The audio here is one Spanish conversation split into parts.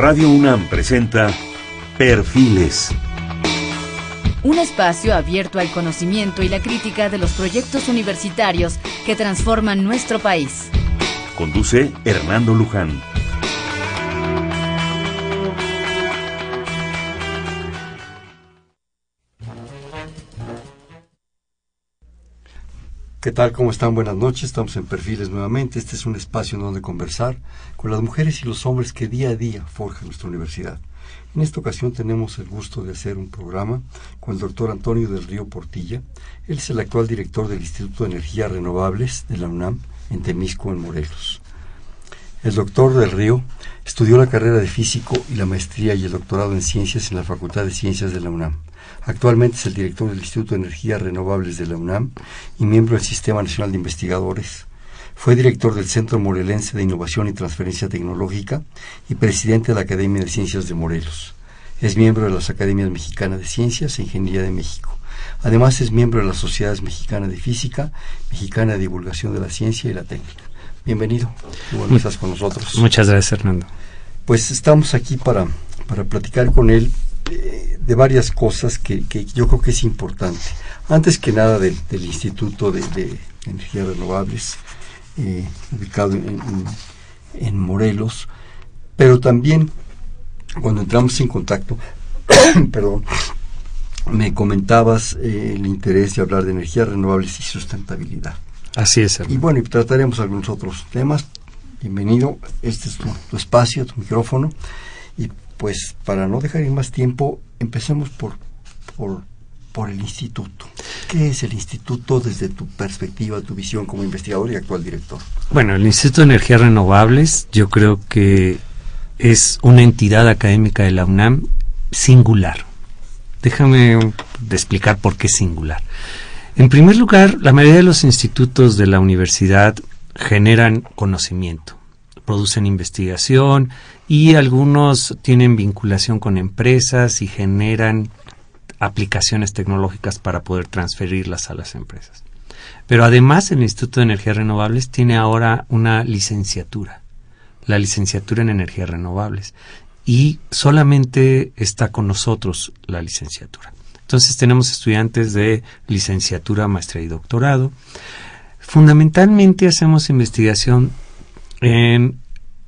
Radio UNAM presenta Perfiles. Un espacio abierto al conocimiento y la crítica de los proyectos universitarios que transforman nuestro país. Conduce Hernando Luján. ¿Qué tal? ¿Cómo están? Buenas noches. Estamos en Perfiles nuevamente. Este es un espacio en donde conversar con las mujeres y los hombres que día a día forjan nuestra universidad. En esta ocasión tenemos el gusto de hacer un programa con el doctor Antonio del Río Portilla. Él es el actual director del Instituto de Energías Renovables de la UNAM en Temisco, en Morelos. El doctor del Río estudió la carrera de físico y la maestría y el doctorado en ciencias en la Facultad de Ciencias de la UNAM. Actualmente es el director del Instituto de Energías Renovables de la UNAM y miembro del Sistema Nacional de Investigadores. Fue director del Centro Morelense de Innovación y Transferencia Tecnológica y presidente de la Academia de Ciencias de Morelos. Es miembro de las Academias Mexicanas de Ciencias e Ingeniería de México. Además es miembro de las Sociedades Mexicanas de Física, Mexicana de Divulgación de la Ciencia y la Técnica. Bienvenido. Bueno, estás con nosotros. Muchas gracias, Hernando. Pues estamos aquí para, para platicar con él de varias cosas que, yo creo que es importante. Antes que nada del, Instituto de, Energías Renovables, eh, ubicado en, Morelos, pero también cuando entramos en contacto, perdón, me comentabas eh, el interés de hablar de energías renovables y sustentabilidad. Así es. Y bueno, y trataremos algunos otros temas. Bienvenido, este es tu espacio, tu micrófono. Y pues para no dejar ir más tiempo, empecemos por, por, el instituto. ¿Qué es el instituto desde tu perspectiva, tu visión como investigador y actual director? Bueno, el Instituto de Energías Renovables yo creo que es una entidad académica de la UNAM singular. Déjame explicar por qué singular. En primer lugar, la mayoría de los institutos de la universidad generan conocimiento, producen investigación y algunos tienen vinculación con empresas y generan aplicaciones tecnológicas para poder transferirlas a las empresas. Pero además el Instituto de Energías Renovables tiene ahora una licenciatura, la licenciatura en energías renovables, y solamente está con nosotros la licenciatura. Entonces tenemos estudiantes de licenciatura, maestría y doctorado. Fundamentalmente hacemos investigación en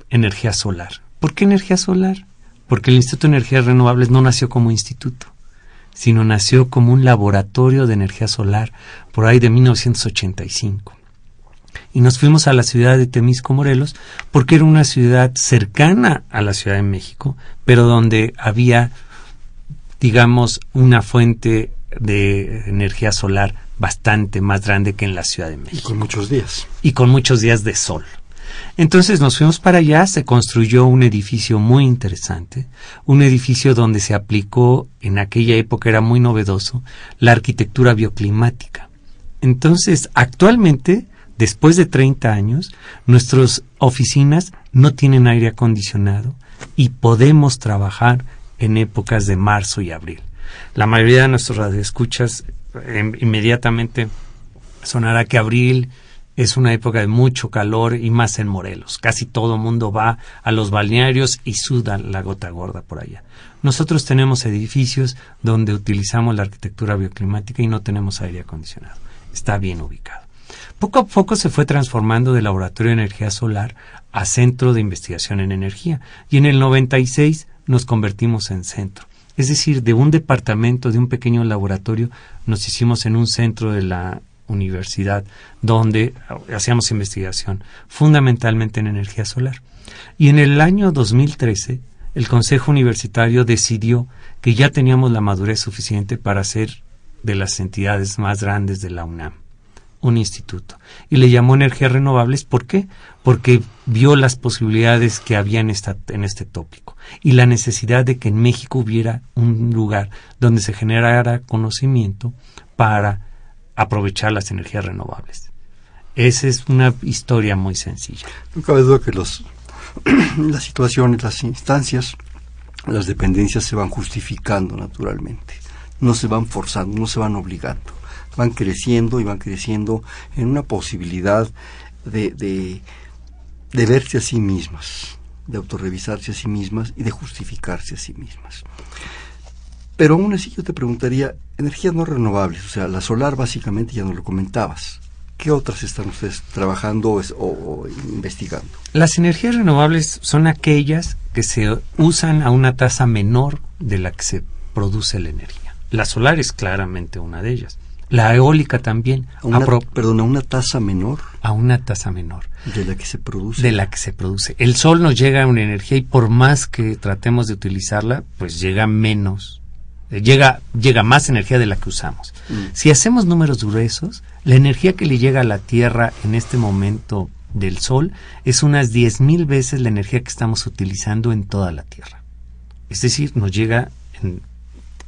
energía solar. ¿Por qué energía solar? Porque el Instituto de Energías Renovables no nació como instituto, sino nació como un laboratorio de energía solar por ahí de 1985. Y nos fuimos a la ciudad de Temisco, Morelos, porque era una ciudad cercana a la Ciudad de México, pero donde había, digamos, una fuente de energía solar bastante más grande que en la Ciudad de México. Y con muchos días. Y con muchos días de sol. Entonces nos fuimos para allá, se construyó un edificio muy interesante, un edificio donde se aplicó, en aquella época era muy novedoso, la arquitectura bioclimática. Entonces, actualmente, después de 30 años, nuestras oficinas no tienen aire acondicionado y podemos trabajar en épocas de marzo y abril. La mayoría de nuestros radioescuchas em, inmediatamente sonará que abril es una época de mucho calor y más en Morelos. Casi todo mundo va a los balnearios y suda la gota gorda por allá. Nosotros tenemos edificios donde utilizamos la arquitectura bioclimática y no tenemos aire acondicionado. Está bien ubicado. Poco a poco se fue transformando de laboratorio de energía solar a centro de investigación en energía y en el 96 nos convertimos en centro. Es decir, de un departamento, de un pequeño laboratorio, nos hicimos en un centro de la universidad donde hacíamos investigación fundamentalmente en energía solar. Y en el año 2013 el Consejo Universitario decidió que ya teníamos la madurez suficiente para ser de las entidades más grandes de la UNAM, un instituto. Y le llamó energías renovables, ¿por qué? Porque vio las posibilidades que había en, esta, en este tópico y la necesidad de que en México hubiera un lugar donde se generara conocimiento para aprovechar las energías renovables. Esa es una historia muy sencilla. No cabe duda que los, las situaciones, las instancias, las dependencias se van justificando naturalmente. No se van forzando, no se van obligando. Van creciendo y van creciendo en una posibilidad de, de, verse a sí mismas. de autorrevisarse a sí mismas y de justificarse a sí mismas. Pero aún así yo te preguntaría, energías no renovables, o sea, la solar básicamente ya no lo comentabas. ¿Qué otras están ustedes trabajando o, o, investigando? Las energías renovables son aquellas que se usan a una tasa menor de la que se produce la energía. La solar es claramente una de ellas. La eólica también. A una, perdón, a una tasa menor. A una tasa menor. De la que se produce. De la que se produce. El sol nos llega a una energía y por más que tratemos de utilizarla, pues llega menos. Llega, llega más energía de la que usamos. Mm. Si hacemos números gruesos, la energía que le llega a la Tierra en este momento del Sol es unas 10.000 veces la energía que estamos utilizando en toda la Tierra. Es decir, nos llega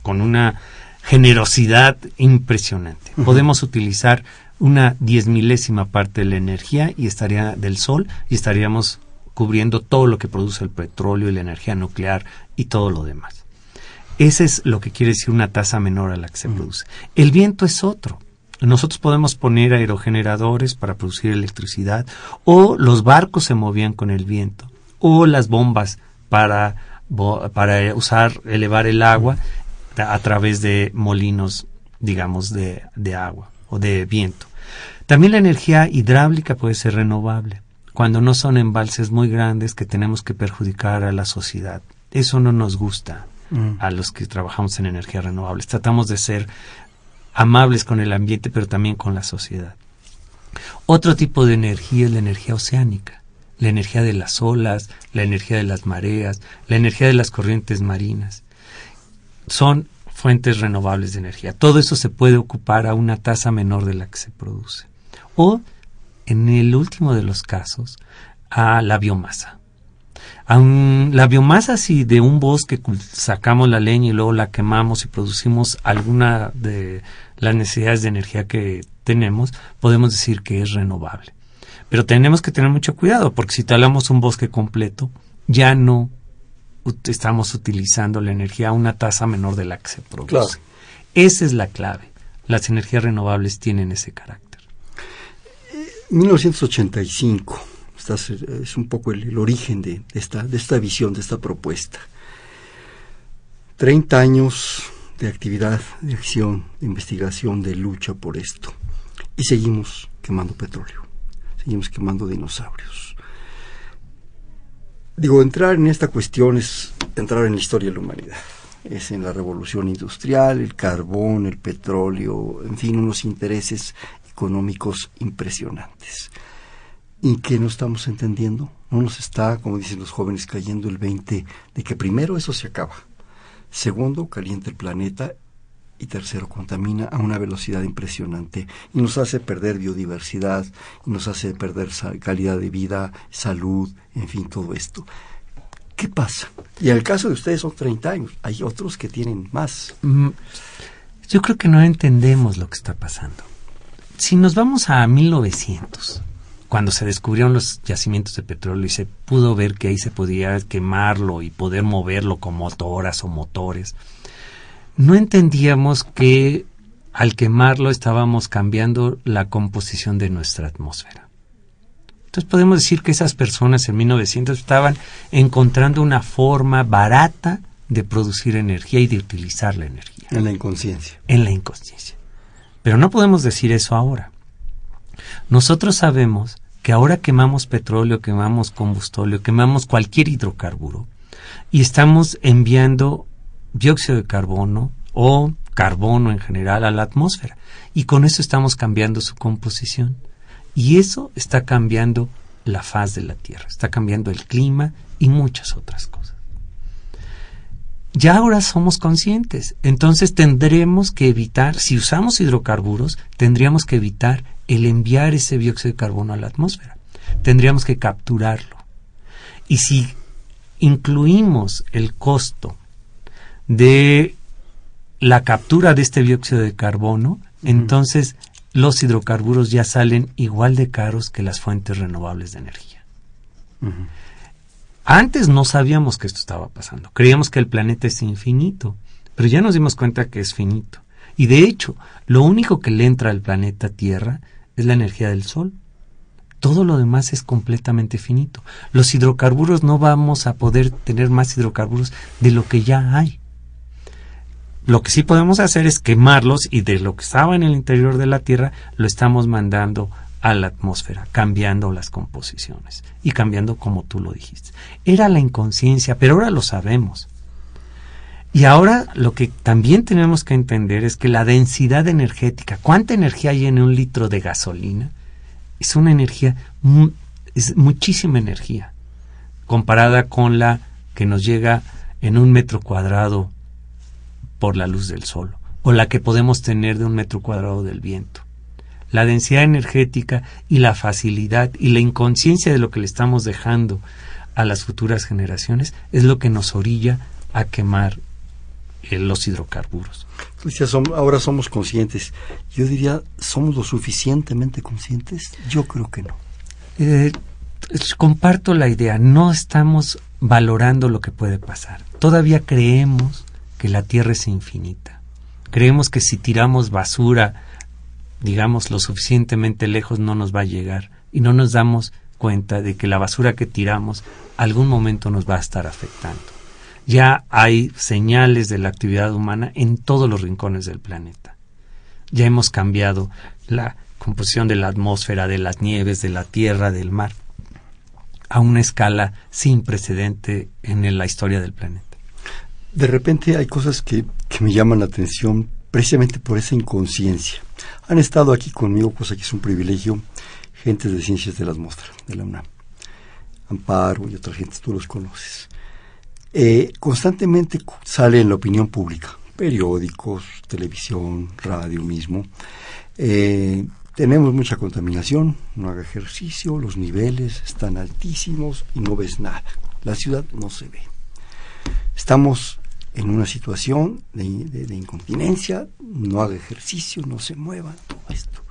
con una generosidad impresionante. Podemos utilizar una diez milésima parte de la energía y estaría del sol y estaríamos cubriendo todo lo que produce el petróleo y la energía nuclear y todo lo demás. Ese es lo que quiere decir una tasa menor a la que se produce. El viento es otro. Nosotros podemos poner aerogeneradores para producir electricidad o los barcos se movían con el viento o las bombas para, para usar, elevar el agua a través de molinos, digamos, de, de agua o de viento. También la energía hidráulica puede ser renovable, cuando no son embalses muy grandes que tenemos que perjudicar a la sociedad. Eso no nos gusta mm. a los que trabajamos en energías renovables. Tratamos de ser amables con el ambiente, pero también con la sociedad. Otro tipo de energía es la energía oceánica, la energía de las olas, la energía de las mareas, la energía de las corrientes marinas son fuentes renovables de energía. Todo eso se puede ocupar a una tasa menor de la que se produce. O, en el último de los casos, a la biomasa. La biomasa, si de un bosque sacamos la leña y luego la quemamos y producimos alguna de las necesidades de energía que tenemos, podemos decir que es renovable. Pero tenemos que tener mucho cuidado, porque si talamos un bosque completo, ya no estamos utilizando la energía a una tasa menor de la que se produce. Esa es la clave. Las energías renovables tienen ese carácter. 1985 es un poco el, origen de, esta, de esta visión, de esta propuesta. 30 años de actividad, de acción, de investigación, de lucha por esto. Y seguimos quemando petróleo, seguimos quemando dinosaurios Digo, entrar en esta cuestión es entrar en la historia de la humanidad. Es en la revolución industrial, el carbón, el petróleo, en fin, unos intereses económicos impresionantes. ¿Y qué no estamos entendiendo? No nos está, como dicen los jóvenes, cayendo el 20 de que primero eso se acaba. Segundo, calienta el planeta y tercero, contamina a una velocidad impresionante y nos hace perder biodiversidad, y nos hace perder calidad de vida, salud, en fin, todo esto. ¿Qué pasa? Y en el caso de ustedes son 30 años, hay otros que tienen más. Mm, yo creo que no entendemos lo que está pasando. Si nos vamos a 1900, cuando se descubrieron los yacimientos de petróleo y se pudo ver que ahí se podía quemarlo y poder moverlo con motoras o motores, no entendíamos que al quemarlo estábamos cambiando la composición de nuestra atmósfera. Entonces podemos decir que esas personas en 1900 estaban encontrando una forma barata de producir energía y de utilizar la energía. En la inconsciencia. En la inconsciencia. Pero no podemos decir eso ahora. Nosotros sabemos que ahora quemamos petróleo, quemamos combustóleo, quemamos cualquier hidrocarburo y estamos enviando dióxido de carbono o carbono en general a la atmósfera. Y con eso estamos cambiando su composición. Y eso está cambiando la faz de la Tierra, está cambiando el clima y muchas otras cosas. Ya ahora somos conscientes, entonces tendremos que evitar, si usamos hidrocarburos, tendríamos que evitar el enviar ese dióxido de carbono a la atmósfera. Tendríamos que capturarlo. Y si incluimos el costo de la captura de este dióxido de carbono, entonces los hidrocarburos ya salen igual de caros que las fuentes renovables de energía. Antes no sabíamos que esto estaba pasando. Creíamos que el planeta es infinito, pero ya nos dimos cuenta que es finito. Y de hecho, lo único que le entra al planeta Tierra es la energía del Sol. todo lo demás es completamente finito. Los hidrocarburos no vamos a poder tener más hidrocarburos de lo que ya hay. Lo que sí podemos hacer es quemarlos y de lo que estaba en el interior de la Tierra lo estamos mandando a la atmósfera, cambiando las composiciones y cambiando como tú lo dijiste. Era la inconsciencia, pero ahora lo sabemos. Y ahora lo que también tenemos que entender es que la densidad energética, cuánta energía hay en un litro de gasolina, es una energía, es muchísima energía, comparada con la que nos llega en un metro cuadrado por la luz del sol, o la que podemos tener de un metro cuadrado del viento. La densidad energética y la facilidad y la inconsciencia de lo que le estamos dejando a las futuras generaciones es lo que nos orilla a quemar los hidrocarburos. ahora somos conscientes. Yo diría, ¿somos lo suficientemente conscientes? Yo creo que no. Eh, comparto la idea, no estamos valorando lo que puede pasar. Todavía creemos que la Tierra es infinita. Creemos que si tiramos basura digamos, lo suficientemente lejos no nos va a llegar y no nos damos cuenta de que la basura que tiramos algún momento nos va a estar afectando. Ya hay señales de la actividad humana en todos los rincones del planeta. Ya hemos cambiado la composición de la atmósfera, de las nieves, de la tierra, del mar, a una escala sin precedente en la historia del planeta. De repente hay cosas que, que me llaman la atención precisamente por esa inconsciencia. Han estado aquí conmigo, cosa que es un privilegio, gentes de ciencias de la atmósfera, de la UNAM. Amparo y otra gente, tú los conoces. Eh, constantemente sale en la opinión pública, periódicos, televisión, radio mismo. Eh, tenemos mucha contaminación, no haga ejercicio, los niveles están altísimos y no ves nada. La ciudad no se ve. Estamos en una situación de, incontinencia, no haga ejercicio, no se mueva, todo esto.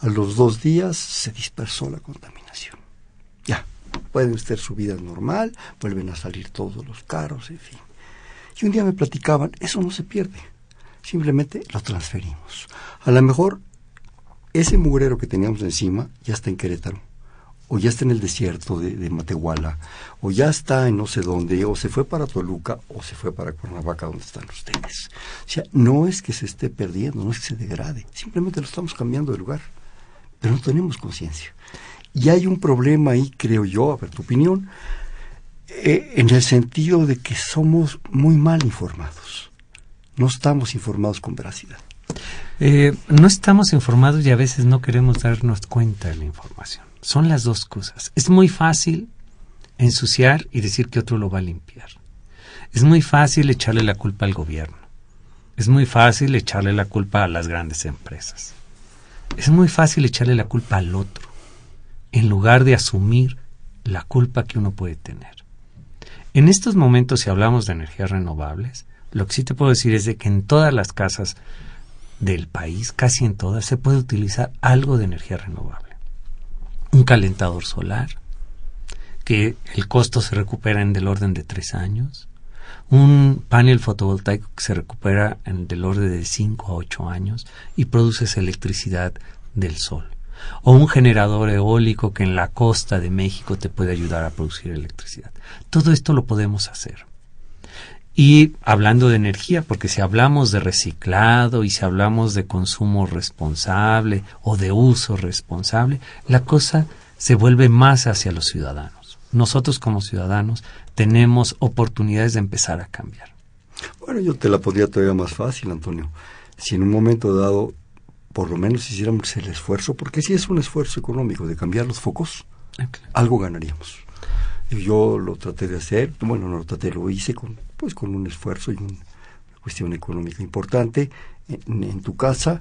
A los dos días se dispersó la contaminación. Pueden ser su vida normal, vuelven a salir todos los carros, en fin. Y un día me platicaban, eso no se pierde, simplemente lo transferimos. A lo mejor ese mugrero que teníamos encima ya está en Querétaro o ya está en el desierto de, Matehuala, o ya está en no sé dónde, o se fue para Toluca, o se fue para Cuernavaca, donde están ustedes. O sea, no es que se esté perdiendo, no es que se degrade, simplemente lo estamos cambiando de lugar, pero no tenemos conciencia. Y hay un problema ahí, creo yo, a ver tu opinión, eh, en el sentido de que somos muy mal informados. No estamos informados con veracidad. Eh, no estamos informados y a veces no queremos darnos cuenta de la información. Son las dos cosas. Es muy fácil ensuciar y decir que otro lo va a limpiar. Es muy fácil echarle la culpa al gobierno. Es muy fácil echarle la culpa a las grandes empresas. Es muy fácil echarle la culpa al otro, en lugar de asumir la culpa que uno puede tener. En estos momentos, si hablamos de energías renovables, lo que sí te puedo decir es de que en todas las casas del país, casi en todas, se puede utilizar algo de energía renovable. Un calentador solar, que el costo se recupera en del orden de tres años, un panel fotovoltaico que se recupera en del orden de cinco a ocho años y produces electricidad del sol, o un generador eólico que en la costa de México te puede ayudar a producir electricidad. Todo esto lo podemos hacer. Y hablando de energía, porque si hablamos de reciclado y si hablamos de consumo responsable o de uso responsable, la cosa se vuelve más hacia los ciudadanos. Nosotros como ciudadanos tenemos oportunidades de empezar a cambiar. Bueno, yo te la podría todavía más fácil, Antonio. Si en un momento dado, por lo menos hiciéramos el esfuerzo, porque si es un esfuerzo económico de cambiar los focos, ah, algo ganaríamos. Yo lo traté de hacer, bueno, no lo traté, lo hice con, pues, con un esfuerzo y una cuestión económica importante en, tu casa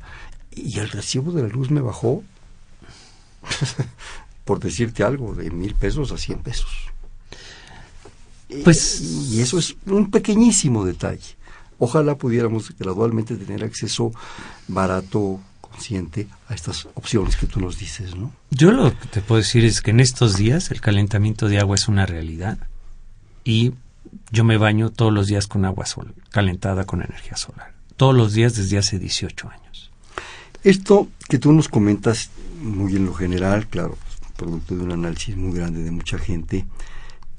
y el recibo de la luz me bajó, por decirte algo, de mil pesos a cien pesos. Pues, y eso es un pequeñísimo detalle. Ojalá pudiéramos gradualmente tener acceso barato, consciente a estas opciones que tú nos dices, ¿no? Yo lo que te puedo decir es que en estos días el calentamiento de agua es una realidad y yo me baño todos los días con agua sol, calentada con energía solar. Todos los días desde hace 18 años. Esto que tú nos comentas muy en lo general, claro, producto de un análisis muy grande de mucha gente,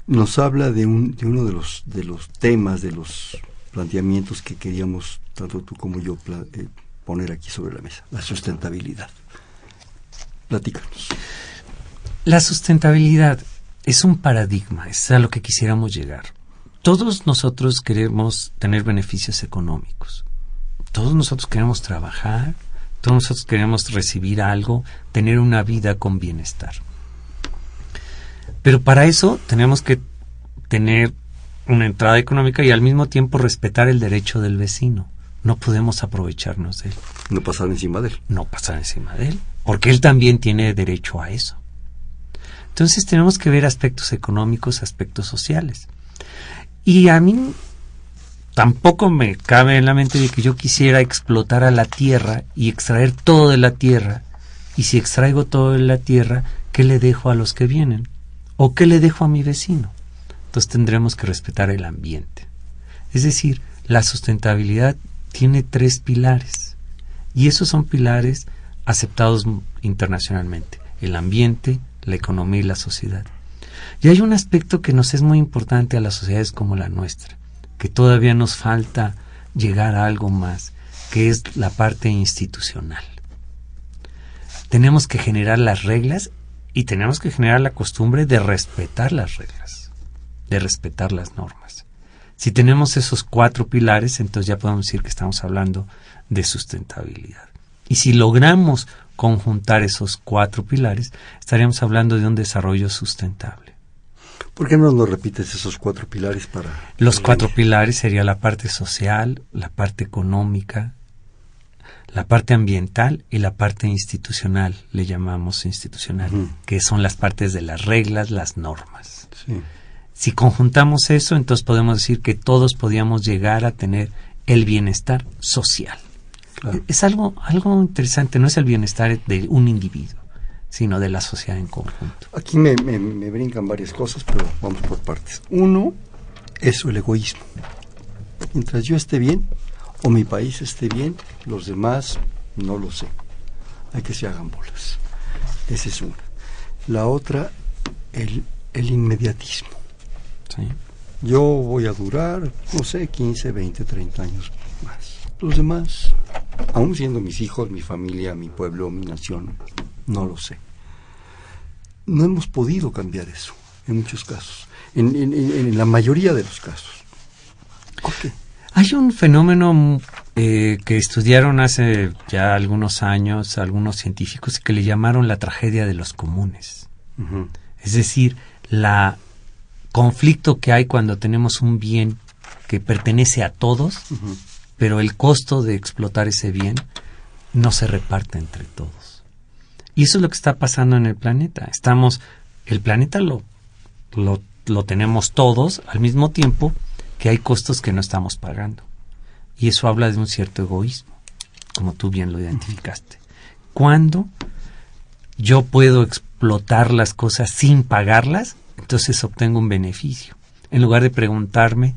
nos habla de, un, de uno de los, de los temas, de los planteamientos que queríamos, tanto tú como yo, eh, poner aquí sobre la mesa, la sustentabilidad. Platícanos. La sustentabilidad es un paradigma, es a lo que quisiéramos llegar. Todos nosotros queremos tener beneficios económicos. Todos nosotros queremos trabajar, todos nosotros queremos recibir algo, tener una vida con bienestar. Pero para eso tenemos que tener una entrada económica y al mismo tiempo respetar el derecho del vecino. No podemos aprovecharnos de él. No pasar encima de él. No pasar encima de él, porque él también tiene derecho a eso. Entonces tenemos que ver aspectos económicos, aspectos sociales. Y a mí tampoco me cabe en la mente de que yo quisiera explotar a la tierra y extraer todo de la tierra. Y si extraigo todo de la tierra, ¿qué le dejo a los que vienen? ¿O qué le dejo a mi vecino? Entonces tendremos que respetar el ambiente. Es decir, la sustentabilidad tiene tres pilares. Y esos son pilares aceptados internacionalmente. El ambiente, la economía y la sociedad. Y hay un aspecto que nos es muy importante a las sociedades como la nuestra, que todavía nos falta llegar a algo más, que es la parte institucional. Tenemos que generar las reglas y tenemos que generar la costumbre de respetar las reglas, de respetar las normas. Si tenemos esos cuatro pilares, entonces ya podemos decir que estamos hablando de sustentabilidad. Y si logramos conjuntar esos cuatro pilares, estaríamos hablando de un desarrollo sustentable. ¿Por qué no nos repites esos cuatro pilares para... Los cuatro pilares sería la parte social, la parte económica, la parte ambiental y la parte institucional, le llamamos institucional, que son las partes de las reglas, las normas. Si conjuntamos eso, entonces podemos decir que todos podíamos llegar a tener el bienestar social. Es algo, algo interesante, no es el bienestar de un individuo, sino de la sociedad en conjunto. Aquí me, me, brincan varias cosas, pero vamos por partes. Uno es el egoísmo. Mientras yo esté bien, o mi país esté bien, los demás no lo sé. Hay que se hagan bolas. Esa es una. La otra, el, el inmediatismo. Yo voy a durar, no sé, 15, 20, 30 años más. Los demás aún siendo mis hijos, mi familia, mi pueblo, mi nación, no lo sé. No hemos podido cambiar eso en muchos casos, en, la mayoría de los casos. ¿Por qué? Hay un fenómeno eh, que estudiaron hace ya algunos años algunos científicos que le llamaron la tragedia de los comunes. Es decir, la conflicto que hay cuando tenemos un bien que pertenece a todos pero el costo de explotar ese bien no se reparte entre todos. Y eso es lo que está pasando en el planeta. Estamos, el planeta lo, lo, lo tenemos todos al mismo tiempo que hay costos que no estamos pagando. Y eso habla de un cierto egoísmo, como tú bien lo identificaste. Cuando yo puedo explotar las cosas sin pagarlas, entonces obtengo un beneficio. En lugar de preguntarme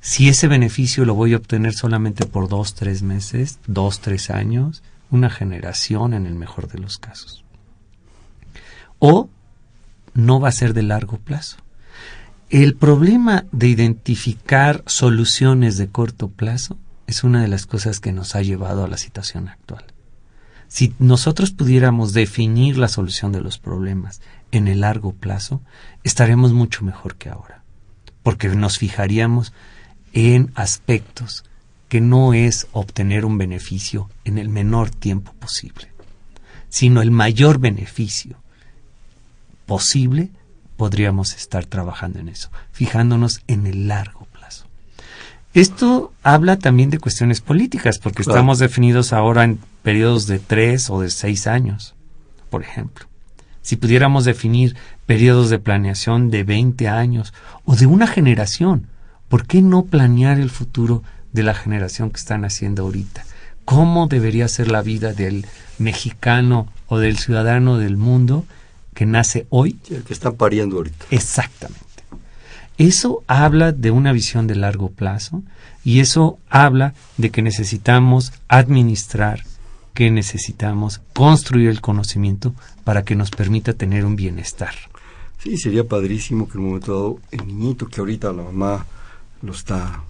si ese beneficio lo voy a obtener solamente por dos, tres meses, dos, tres años, una generación en el mejor de los casos. O no va a ser de largo plazo. El problema de identificar soluciones de corto plazo es una de las cosas que nos ha llevado a la situación actual. Si nosotros pudiéramos definir la solución de los problemas en el largo plazo, estaremos mucho mejor que ahora, porque nos fijaríamos en aspectos que no es obtener un beneficio en el menor tiempo posible, sino el mayor beneficio posible, podríamos estar trabajando en eso, fijándonos en el largo plazo. Esto habla también de cuestiones políticas, porque estamos definidos ahora en periodos de tres o de seis años, por ejemplo. Si pudiéramos definir periodos de planeación de 20 años o de una generación, ¿por qué no planear el futuro de la generación que están haciendo ahorita? ¿Cómo debería ser la vida del mexicano o del ciudadano del mundo que nace hoy? el que están pariendo ahorita. Exactamente. Eso habla de una visión de largo plazo y eso habla de que necesitamos administrar que necesitamos construir el conocimiento para que nos permita tener un bienestar. Sí, sería padrísimo que en un momento dado el niñito que ahorita la mamá lo está,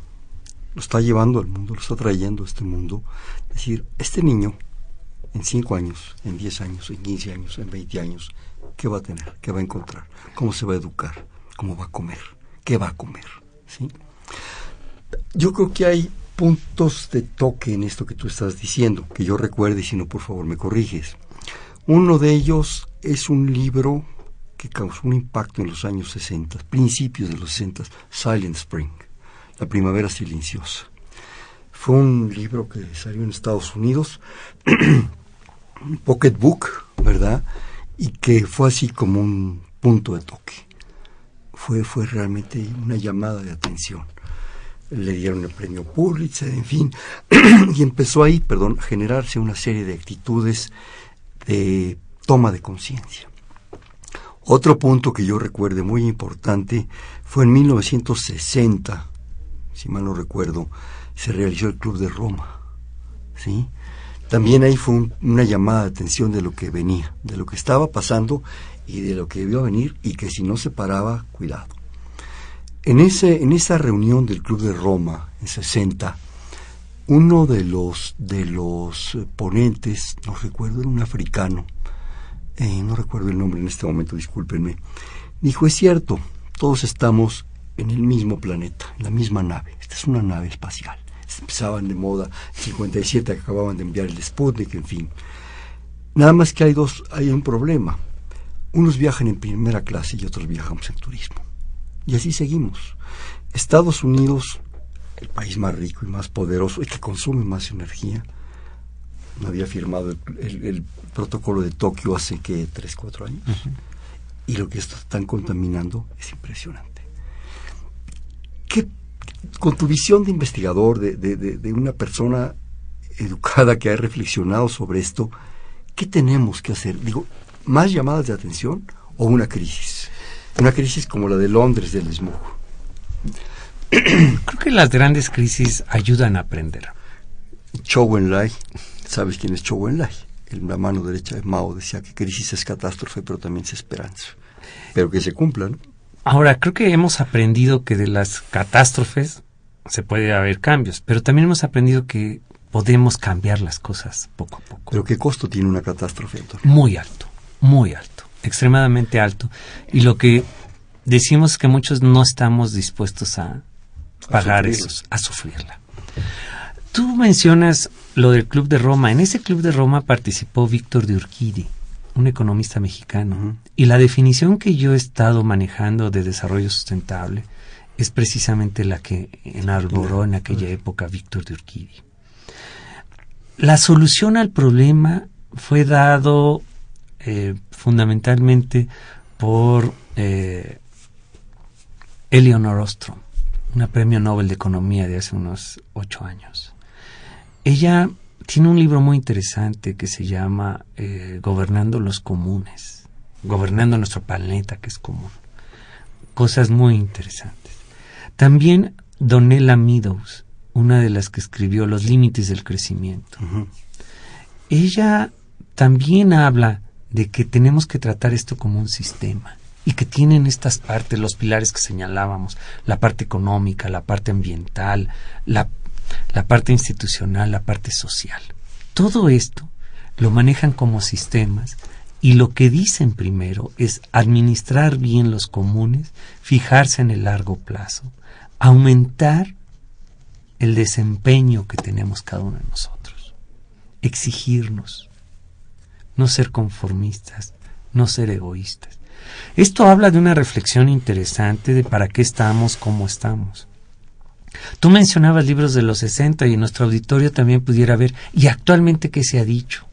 lo está llevando al mundo, lo está trayendo a este mundo, decir, este niño en 5 años, en 10 años, en 15 años, en 20 años, ¿qué va a tener? ¿Qué va a encontrar? ¿Cómo se va a educar? ¿Cómo va a comer? ¿Qué va a comer? ¿Sí? Yo creo que hay puntos de toque en esto que tú estás diciendo, que yo recuerde y si no, por favor, me corriges. Uno de ellos es un libro que causó un impacto en los años 60, principios de los 60, Silent Spring, La Primavera Silenciosa. Fue un libro que salió en Estados Unidos, un pocketbook, ¿verdad? Y que fue así como un punto de toque. Fue, fue realmente una llamada de atención le dieron el premio Pulitzer, en fin, y empezó ahí, perdón, a generarse una serie de actitudes de toma de conciencia. Otro punto que yo recuerde muy importante fue en 1960, si mal no recuerdo, se realizó el Club de Roma. ¿sí? También ahí fue una llamada de atención de lo que venía, de lo que estaba pasando y de lo que debió venir y que si no se paraba, cuidado. En, ese, en esa reunión del Club de Roma, en 60, uno de los, de los ponentes, no recuerdo, era un africano, eh, no recuerdo el nombre en este momento, discúlpenme, dijo, es cierto, todos estamos en el mismo planeta, en la misma nave, esta es una nave espacial. Empezaban de moda, 57 acababan de enviar el Sputnik, en fin. Nada más que hay dos, hay un problema. Unos viajan en primera clase y otros viajamos en turismo. Y así seguimos. Estados Unidos, el país más rico y más poderoso y que consume más energía, no había firmado el, protocolo de Tokio hace que tres, cuatro años. Y lo que están contaminando es impresionante. ¿Qué, con tu visión de investigador, de, de, una persona educada que ha reflexionado sobre esto, ¿qué tenemos que hacer? Digo, ¿más llamadas de atención o una crisis? Una crisis como la de Londres del smog. Creo que las grandes crisis ayudan a aprender. Chou Enlai ¿Sabes quién es Chou Enlai? En la mano derecha de Mao decía que crisis es catástrofe, pero también es esperanza. Pero que se cumplan. Ahora, creo que hemos aprendido que de las catástrofes se puede haber cambios, pero también hemos aprendido que podemos cambiar las cosas poco a poco. ¿Pero qué costo tiene una catástrofe, Muy alto, muy alto, extremadamente alto. Y lo que decimos es que muchos no estamos dispuestos a pagar eso, a sufrirla. Tú mencionas lo del Club de Roma. En ese Club de Roma participó Víctor de Urquidi, un economista mexicano. Y la definición que yo he estado manejando de desarrollo sustentable es precisamente la que enarboró en aquella época Víctor de Urquidi. La solución al problema fue dado eh, fundamentalmente por eh, Eleanor Ostrom, una premio Nobel de Economía de hace unos ocho años. Ella tiene un libro muy interesante que se llama eh, Gobernando los Comunes, Gobernando nuestro planeta que es común. Cosas muy interesantes. También Donella Meadows, una de las que escribió Los Límites del Crecimiento. Ella también habla de que tenemos que tratar esto como un sistema y que tienen estas partes, los pilares que señalábamos, la parte económica, la parte ambiental, la la parte institucional, la parte social. Todo esto lo manejan como sistemas y lo que dicen primero es administrar bien los comunes, fijarse en el largo plazo, aumentar el desempeño que tenemos cada uno de nosotros, exigirnos, no ser conformistas, no ser egoístas. Esto habla de una reflexión interesante de para qué estamos como estamos. Tú mencionabas libros de los 60 y nuestro auditorio también pudiera ver, y actualmente qué se ha dicho.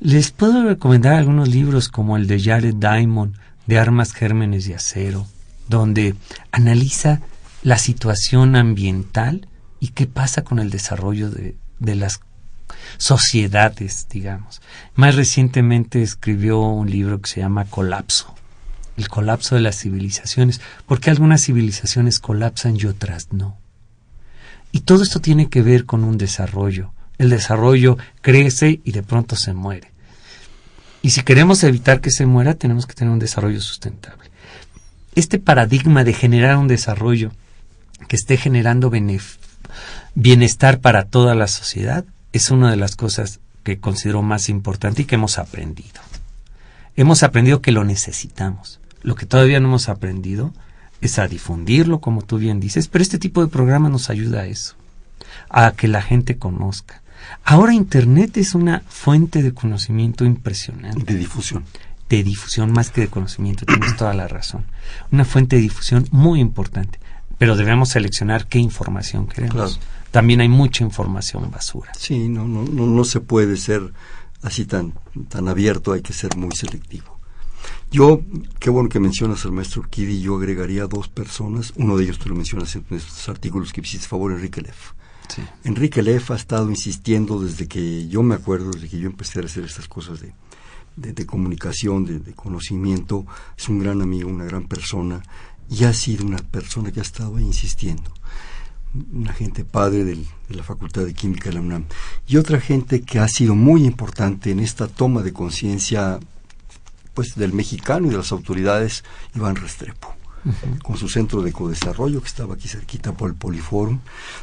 Les puedo recomendar algunos libros como el de Jared Diamond, de Armas, Gérmenes y Acero, donde analiza la situación ambiental y qué pasa con el desarrollo de, de las sociedades, digamos. Más recientemente escribió un libro que se llama Colapso, el colapso de las civilizaciones, porque algunas civilizaciones colapsan y otras no. Y todo esto tiene que ver con un desarrollo el desarrollo crece y de pronto se muere. Y si queremos evitar que se muera, tenemos que tener un desarrollo sustentable. Este paradigma de generar un desarrollo que esté generando bienestar para toda la sociedad es una de las cosas que considero más importante y que hemos aprendido. Hemos aprendido que lo necesitamos. Lo que todavía no hemos aprendido es a difundirlo, como tú bien dices, pero este tipo de programa nos ayuda a eso, a que la gente conozca. Ahora Internet es una fuente de conocimiento impresionante. De difusión. De difusión más que de conocimiento, tienes toda la razón. Una fuente de difusión muy importante, pero debemos seleccionar qué información queremos. También hay mucha información basura. Sí, no, no, no, no se puede ser así tan, tan abierto, hay que ser muy selectivo. Yo, qué bueno que mencionas al maestro Kidi, yo agregaría dos personas, uno de ellos tú lo mencionas en estos artículos que hiciste favor, Enrique Leff. Enrique Leff ha estado insistiendo desde que yo me acuerdo, desde que yo empecé a hacer estas cosas de, de, comunicación, de, conocimiento, es un gran amigo, una gran persona, y ha sido una persona que ha estado insistiendo. Una gente padre de la Facultad de Química de la UNAM. Y otra gente que ha sido muy importante en esta toma de conciencia pues del mexicano y de las autoridades Iván Restrepo, con su centro de codesarrollo que estaba aquí cerquita por el Poliforum.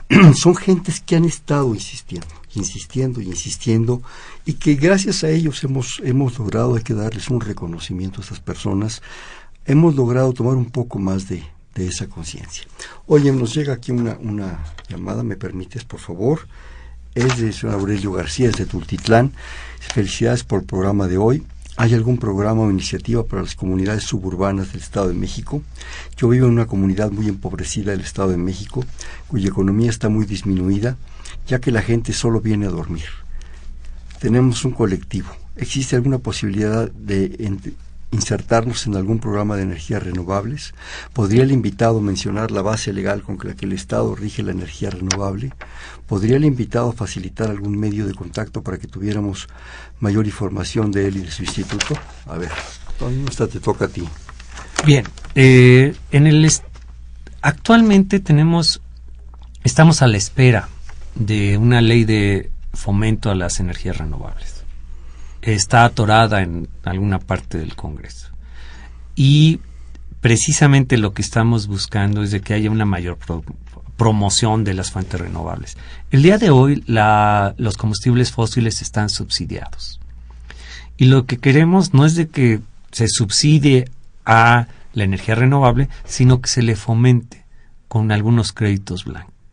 Son gentes que han estado insistiendo, insistiendo y insistiendo y que gracias a ellos hemos, hemos logrado, hay que darles un reconocimiento a estas personas, hemos logrado tomar un poco más de, de esa conciencia. Oye, nos llega aquí una, una llamada, ¿me permites, por favor? Es de señor Aurelio García, es de Tultitlán. Felicidades por el programa de hoy. ¿Hay algún programa o iniciativa para las comunidades suburbanas del Estado de México? Yo vivo en una comunidad muy empobrecida del Estado de México, cuya economía está muy disminuida, ya que la gente solo viene a dormir. Tenemos un colectivo. ¿Existe alguna posibilidad de insertarnos en algún programa de energías renovables? ¿Podría el invitado mencionar la base legal con la que el Estado rige la energía renovable? ¿Podría el invitado facilitar algún medio de contacto para que tuviéramos mayor información de él y de su instituto? A ver, esta te toca a ti. Bien, eh, en el actualmente tenemos, estamos a la espera de una ley de fomento a las energías renovables está atorada en alguna parte del Congreso. Y precisamente lo que estamos buscando es de que haya una mayor promoción de las fuentes renovables. El día de hoy los combustibles fósiles están subsidiados. Y lo que queremos no es de que se subsidie a la energía renovable, sino que se le fomente con algunos créditos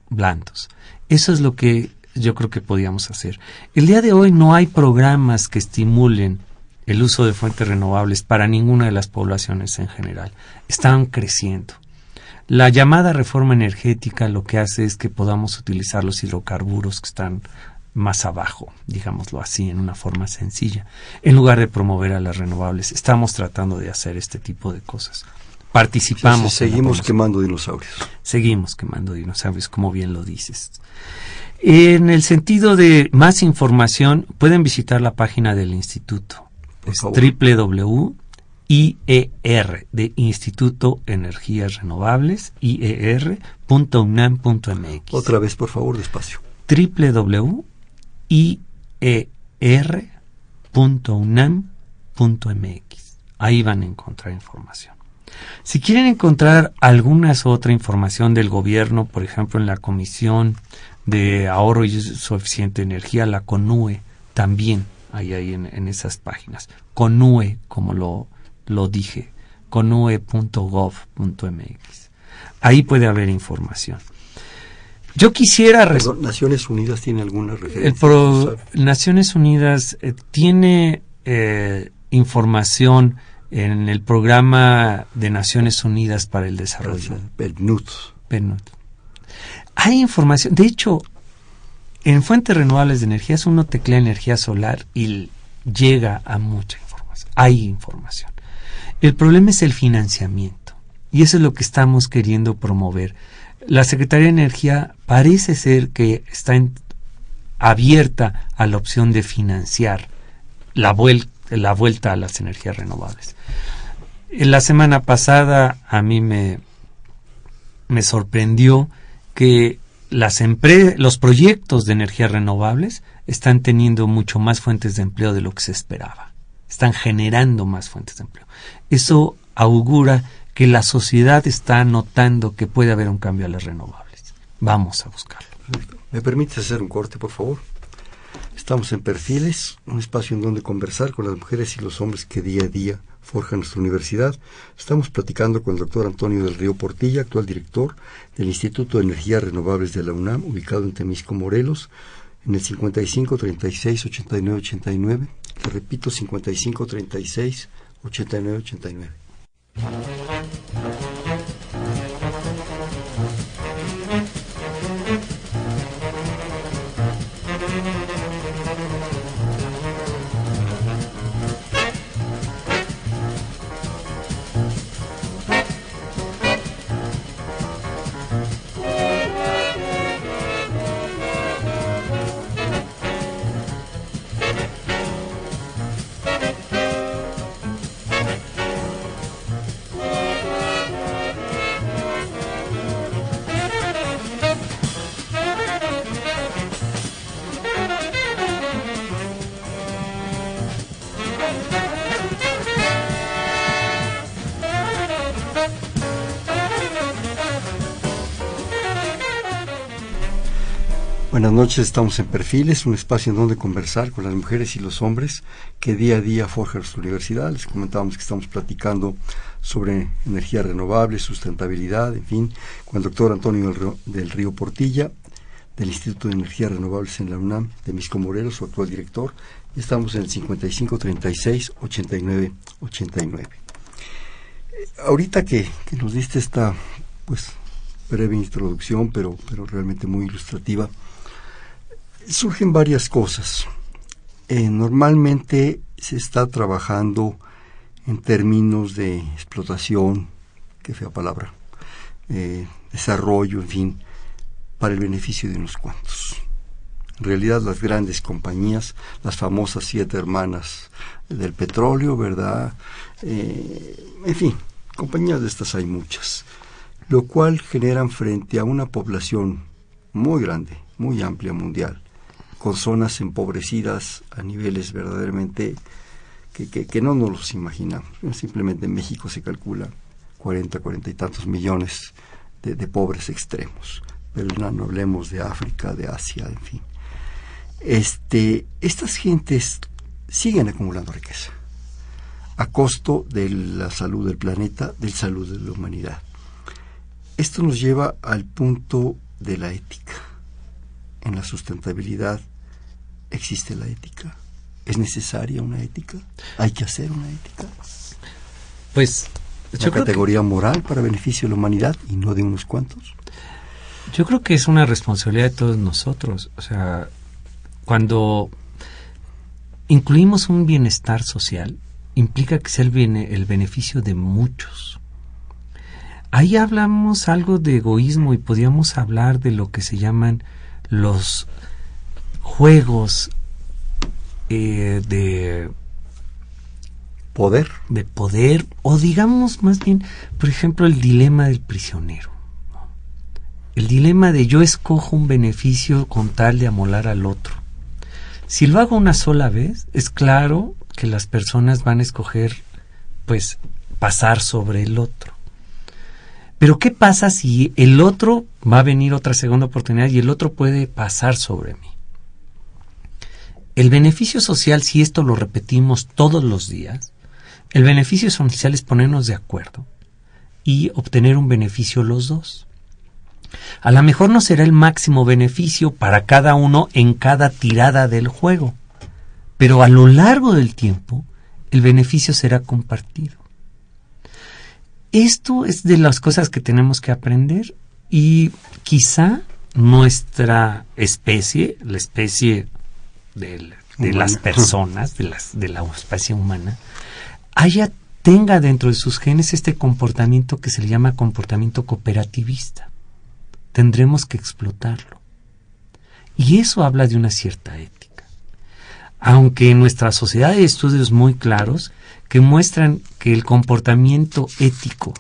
blandos. Eso es lo que yo creo que podíamos hacer. El día de hoy no hay programas que estimulen el uso de fuentes renovables para ninguna de las poblaciones en general. Están creciendo. La llamada reforma energética lo que hace es que podamos utilizar los hidrocarburos que están más abajo, digámoslo así, en una forma sencilla, en lugar de promover a las renovables. Estamos tratando de hacer este tipo de cosas. Participamos. seguimos quemando dinosaurios. Seguimos quemando dinosaurios, como bien lo dices. En el sentido de más información, pueden visitar la página del instituto. Es www.ier de Instituto Energías Renovables, ier.unam.mx. Otra vez, por favor, despacio. www.ier.unam.mx. Ahí van a encontrar información. Si quieren encontrar alguna otra información del gobierno, por ejemplo, en la Comisión de ahorro y suficiente energía, la CONUE, también hay ahí en, esas páginas. CONUE, como lo, lo dije, conue.gov.mx. Ahí puede haber información. Yo quisiera... Naciones Unidas tiene alguna referencia. Naciones Unidas eh, tiene eh, información en el programa de Naciones Unidas para el Desarrollo. PNUD. PNUD hay información. De hecho, en fuentes renovables de energías uno teclea energía solar y llega a mucha información. Hay información. El problema es el financiamiento. Y eso es lo que estamos queriendo promover. La Secretaría de Energía parece ser que está abierta a la opción de financiar la, vuelta a las energías renovables. La semana pasada a mí me sorprendió que las los proyectos de energías renovables están teniendo mucho más fuentes de empleo de lo que se esperaba. Están generando más fuentes de empleo. Eso augura que la sociedad está notando que puede haber un cambio a las renovables. Vamos a buscarlo. ¿Me permite hacer un corte, por favor? Estamos en Perfiles, un espacio en donde conversar con las mujeres y los hombres que día a día forjan nuestra universidad. Estamos platicando con el doctor Antonio del Río Portilla, actual director del Instituto de Energías Renovables de la UNAM, ubicado en Temisco, Morelos, en el 55 36 89 89. Te repito, 55 36 89 89. Buenas noches, estamos en Perfiles, un espacio en donde conversar con las mujeres y los hombres que día a día forjan nuestra universidad. Les comentábamos que estamos platicando sobre energía renovable, sustentabilidad, en fin, con el doctor Antonio del Río, Portilla, del Instituto de Energías Renovables en la UNAM, de Misco Morelos, su actual director. Estamos en el 5536 89 89. ahorita que, que nos diste esta, pues, breve introducción, pero, pero realmente muy ilustrativa, surgen varias cosas. Eh, normalmente se está trabajando en términos de explotación, qué fea palabra, eh, desarrollo, en fin, para el beneficio de unos cuantos. En realidad las grandes compañías, las famosas siete hermanas del petróleo, ¿verdad? Eh, en fin, compañías de estas hay muchas, lo cual generan frente a una población muy grande, muy amplia mundial, con zonas empobrecidas a niveles verdaderamente que, que, no nos los imaginamos. Simplemente en México se calcula 40, 40 y tantos millones de, pobres extremos. Pero no, hablemos de África, de Asia, en fin. Este, estas gentes siguen acumulando riqueza a costo de la salud del planeta, del salud de la humanidad. Esto nos lleva al punto de la ética. En la sustentabilidad existe la ética. ¿Es necesaria una ética? ¿Hay que hacer una ética? Pues una categoría moral para beneficio de la humanidad y no de unos cuantos. Yo creo que es una responsabilidad de todos nosotros. O sea, cuando incluimos un bienestar social, implica que sea el, el beneficio de muchos. Ahí hablamos algo de egoísmo y podíamos hablar de lo que se llaman los juegos eh, de poder. De poder, o digamos más bien, por ejemplo, el dilema del prisionero. El dilema de yo escojo un beneficio con tal de amolar al otro. Si lo hago una sola vez, es claro que las personas van a escoger, pues, pasar sobre el otro. Pero ¿qué pasa si el otro va a venir otra segunda oportunidad y el otro puede pasar sobre mí? El beneficio social, si esto lo repetimos todos los días, el beneficio social es ponernos de acuerdo y obtener un beneficio los dos. A lo mejor no será el máximo beneficio para cada uno en cada tirada del juego, pero a lo largo del tiempo el beneficio será compartido. Esto es de las cosas que tenemos que aprender y quizá nuestra especie, la especie de, las personas, de, las, de la especie humana, haya, tenga dentro de sus genes este comportamiento que se le llama comportamiento cooperativista. Tendremos que explotarlo. Y eso habla de una cierta ética. Aunque en nuestra sociedad hay estudios muy claros que muestran que el comportamiento ético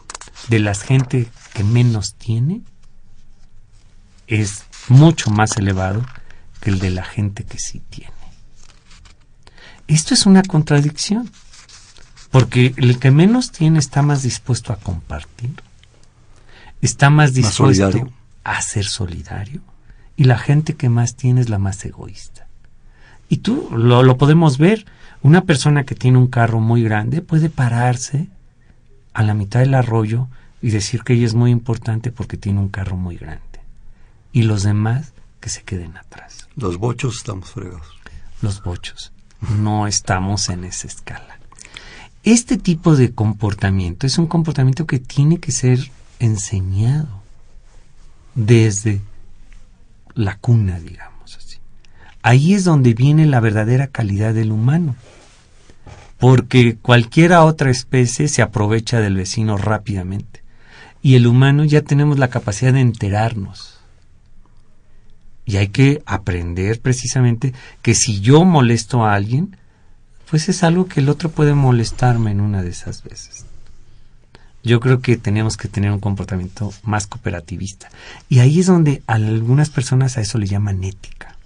de la gente que menos tiene es mucho más elevado que el de la gente que sí tiene. Esto es una contradicción, porque el que menos tiene está más dispuesto a compartir, está más dispuesto a ser solidario, y la gente que más tiene es la más egoísta. Y tú lo, lo podemos ver, una persona que tiene un carro muy grande puede pararse a la mitad del arroyo y decir que ella es muy importante porque tiene un carro muy grande. Y los demás que se queden atrás. Los bochos estamos fregados. Los bochos. No estamos en esa escala. Este tipo de comportamiento es un comportamiento que tiene que ser enseñado desde la cuna, digamos así. Ahí es donde viene la verdadera calidad del humano porque cualquiera otra especie se aprovecha del vecino rápidamente. Y el humano ya tenemos la capacidad de enterarnos. Y hay que aprender precisamente que si yo molesto a alguien, pues es algo que el otro puede molestarme en una de esas veces. Yo creo que tenemos que tener un comportamiento más cooperativista. Y ahí es donde a algunas personas a eso le llaman ética.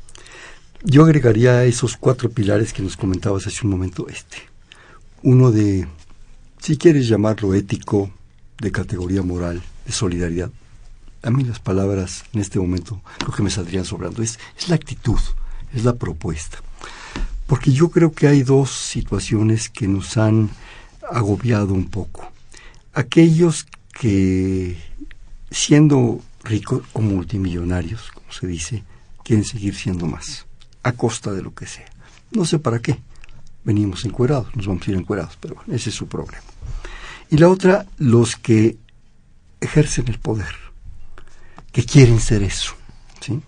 Yo agregaría esos cuatro pilares que nos comentabas hace un momento este uno de, si quieres llamarlo ético, de categoría moral, de solidaridad. A mí las palabras en este momento lo que me saldrían sobrando es, es la actitud, es la propuesta. Porque yo creo que hay dos situaciones que nos han agobiado un poco. Aquellos que, siendo ricos o multimillonarios, como se dice, quieren seguir siendo más, a costa de lo que sea. No sé para qué venimos encuerados, nos vamos a ir encuerados, pero bueno, ese es su problema. Y la otra, los que ejercen el poder, que quieren ser eso, ¿sí?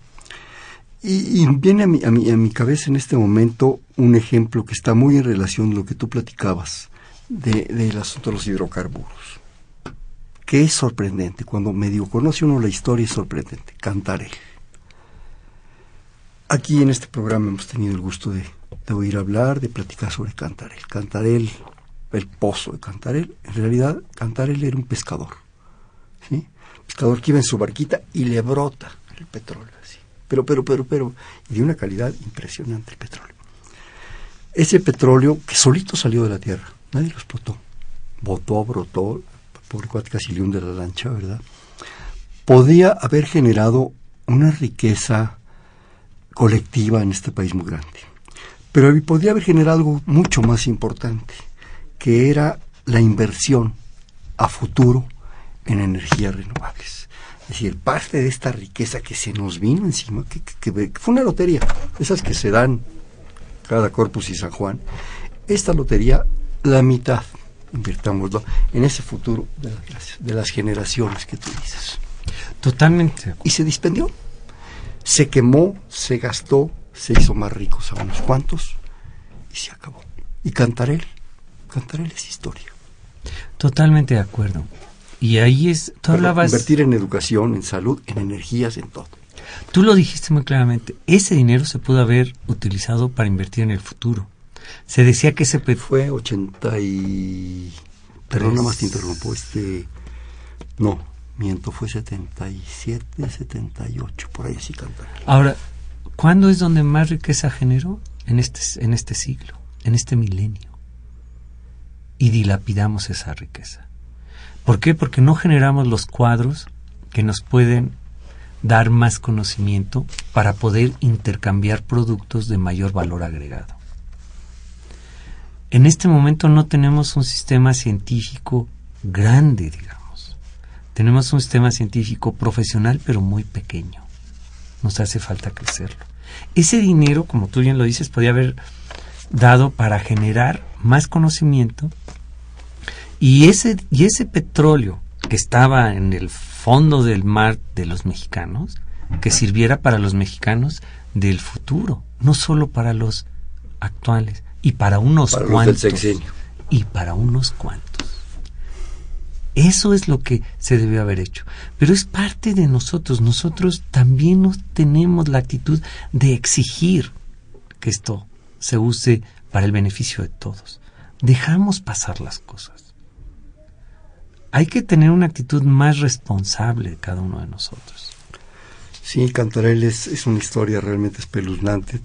Y, viene a mi, a, mi, a mi cabeza en este momento un ejemplo que está muy en relación a lo que tú platicabas del asunto de los hidrocarburos, que es sorprendente, cuando medio conoce uno la historia es sorprendente, Cantarel. Aquí en este programa hemos tenido el gusto de de oír hablar, de platicar sobre Cantarel. Cantarel, el pozo de Cantarel, en realidad Cantarel era un pescador, ¿sí? Pescador que iba en su barquita y le brota el petróleo. Pero, pero, pero, pero, y de una calidad impresionante el petróleo. Ese petróleo que solito salió de la tierra, nadie lo explotó. Botó, brotó, pobre cuate casi de la lancha, ¿verdad? Podía haber generado una riqueza colectiva en este país muy grande. Pero podría haber generado algo mucho más importante, que era la inversión a futuro en energías renovables. Es decir, parte de esta riqueza que se nos vino encima, que, fue una lotería, esas que se dan cada Corpus y San Juan, esta lotería, la mitad, invirtámoslo, en ese futuro de las, de las generaciones que tú dices. Totalmente. Y se dispendió, se quemó, se gastó, se hizo más ricos a unos cuantos y se acabó. Y Cantarel, Cantarel es historia. Totalmente de acuerdo. Y ahí es, tú hablabas... Invertir en educación, en salud, en energías, en todo. Tú lo dijiste muy claramente, ese dinero se pudo haber utilizado para invertir en el futuro. Se decía que ese... Fue 80 y... Perdón, nada más te interrumpo, este... No, miento, fue 77, 78, por ahí sí Cantarel. Ahora, ¿Cuándo es donde más riqueza generó? En este, en este siglo, en este milenio. Y dilapidamos esa riqueza. ¿Por qué? Porque no generamos los cuadros que nos pueden dar más conocimiento para poder intercambiar productos de mayor valor agregado. En este momento no tenemos un sistema científico grande, digamos. Tenemos un sistema científico profesional, pero muy pequeño nos hace falta crecerlo. Ese dinero, como tú bien lo dices, podía haber dado para generar más conocimiento y ese, y ese petróleo que estaba en el fondo del mar de los mexicanos, que sirviera para los mexicanos del futuro, no solo para los actuales, y para unos cuantos. y para unos cuantos. Eso es lo que se debió haber hecho. Pero es parte de nosotros. Nosotros también nos tenemos la actitud de exigir que esto se use para el beneficio de todos. Dejamos pasar las cosas. Hay que tener una actitud más responsable de cada uno de nosotros. Sí, Cantarell es, una historia realmente espeluznante.